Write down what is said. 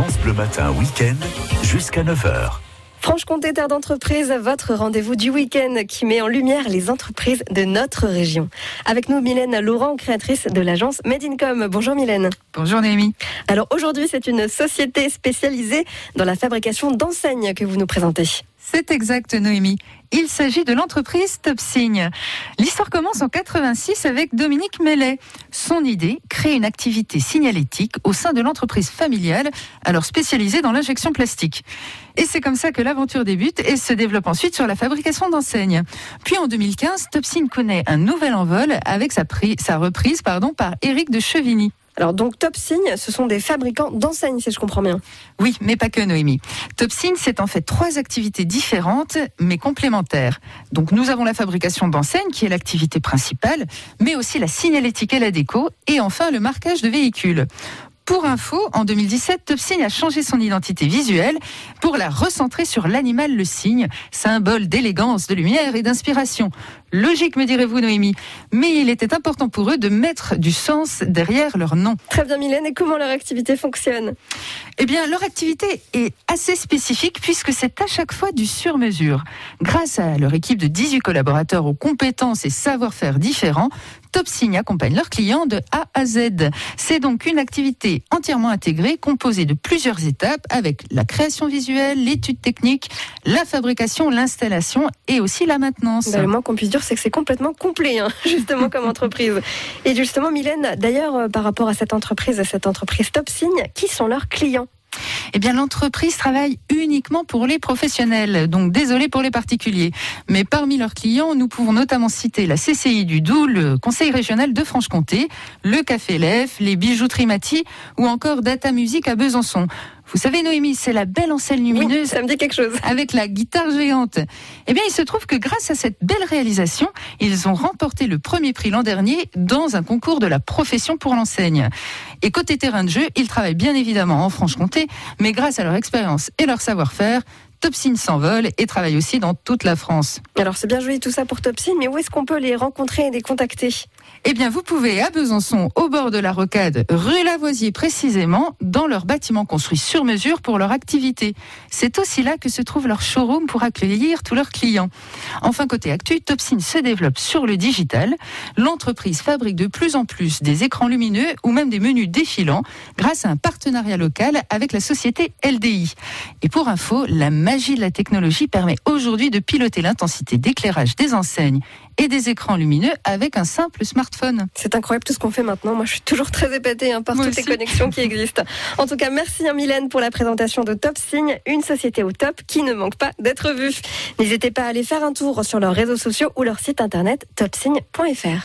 France Bleu Matin Week-end jusqu'à 9h. Franche-Comté Terre d'entreprise, votre rendez-vous du week-end qui met en lumière les entreprises de notre région. Avec nous, Mylène Laurent, créatrice de l'agence Made in Com. Bonjour Mylène. Bonjour Némi. Alors aujourd'hui, c'est une société spécialisée dans la fabrication d'enseignes que vous nous présentez. C'est exact, Noémie. Il s'agit de l'entreprise Topsigne. L'histoire commence en 86 avec Dominique Mellet. Son idée, créer une activité signalétique au sein de l'entreprise familiale, alors spécialisée dans l'injection plastique. Et c'est comme ça que l'aventure débute et se développe ensuite sur la fabrication d'enseignes. Puis en 2015, Topsigne connaît un nouvel envol avec sa, reprise par Éric de Chevigny. Alors donc Topsigne, ce sont des fabricants d'enseignes, si je comprends bien. Oui, mais pas que Noémie. Topsigne, c'est en fait trois activités différentes, mais complémentaires. Donc nous avons la fabrication d'enseignes, qui est l'activité principale, mais aussi la signalétique et la déco, et enfin le marquage de véhicules. Pour info, en 2017, Topsigne a changé son identité visuelle pour la recentrer sur l'animal le cygne, symbole d'élégance, de lumière et d'inspiration. Logique, me direz-vous, Noémie. Mais il était important pour eux de mettre du sens derrière leur nom. Très bien, Mylène. Et comment leur activité fonctionne? Eh bien, leur activité est assez spécifique puisque c'est à chaque fois du sur-mesure. Grâce à leur équipe de 18 collaborateurs aux compétences et savoir-faire différents, Topsigne accompagne leurs clients de A à Z. C'est donc une activité entièrement intégrée, composée de plusieurs étapes avec la création visuelle, l'étude technique, la fabrication, l'installation et aussi la maintenance. Ben, le moins qu'on puisse dire, c'est que c'est complètement complet, hein, justement, comme entreprise. Et justement, Mylène, d'ailleurs, euh, par rapport à cette entreprise, cette entreprise Topsigne, qui sont leurs clients? Eh bien, l'entreprise travaille uniquement pour les professionnels, donc désolé pour les particuliers. Mais parmi leurs clients, nous pouvons notamment citer la CCI du Doubs, le Conseil régional de Franche-Comté, le Café Lef, les bijouteries Mati ou encore Data Music à Besançon. Vous savez, Noémie, c'est la belle enseigne lumineuse. ça me dit quelque chose. Avec la guitare géante. Eh bien, il se trouve que grâce à cette belle réalisation, ils ont remporté le premier prix l'an dernier dans un concours de la profession pour l'enseigne. Et côté terrain de jeu, ils travaillent bien évidemment en Franche-Comté, mais grâce à leur expérience et leur savoir-faire, Topsine s'envole et travaille aussi dans toute la France. Alors c'est bien joli tout ça pour Topsine, mais où est-ce qu'on peut les rencontrer et les contacter? Eh bien vous pouvez à Besançon, au bord de la rocade, rue Lavoisier précisément, dans leur bâtiment construit sur mesure pour leur activité. C'est aussi là que se trouve leur showroom pour accueillir tous leurs clients. Enfin côté actu, Topsine se développe sur le digital. L'entreprise fabrique de plus en plus des écrans lumineux ou même des menus défilants grâce à un partenariat local avec la société LDI. Et pour info, la magie de la technologie permet aujourd'hui de piloter l'intensité d'éclairage des enseignes et des écrans lumineux avec un simple smartphone. C'est incroyable tout ce qu'on fait maintenant. Moi, je suis toujours très épatée hein, par toutes les connexions qui existent. En tout cas, merci à hein, Mylène pour la présentation de Top Signe, une société au top qui ne manque pas d'être vue. N'hésitez pas à aller faire un tour sur leurs réseaux sociaux ou leur site internet topsigne.fr.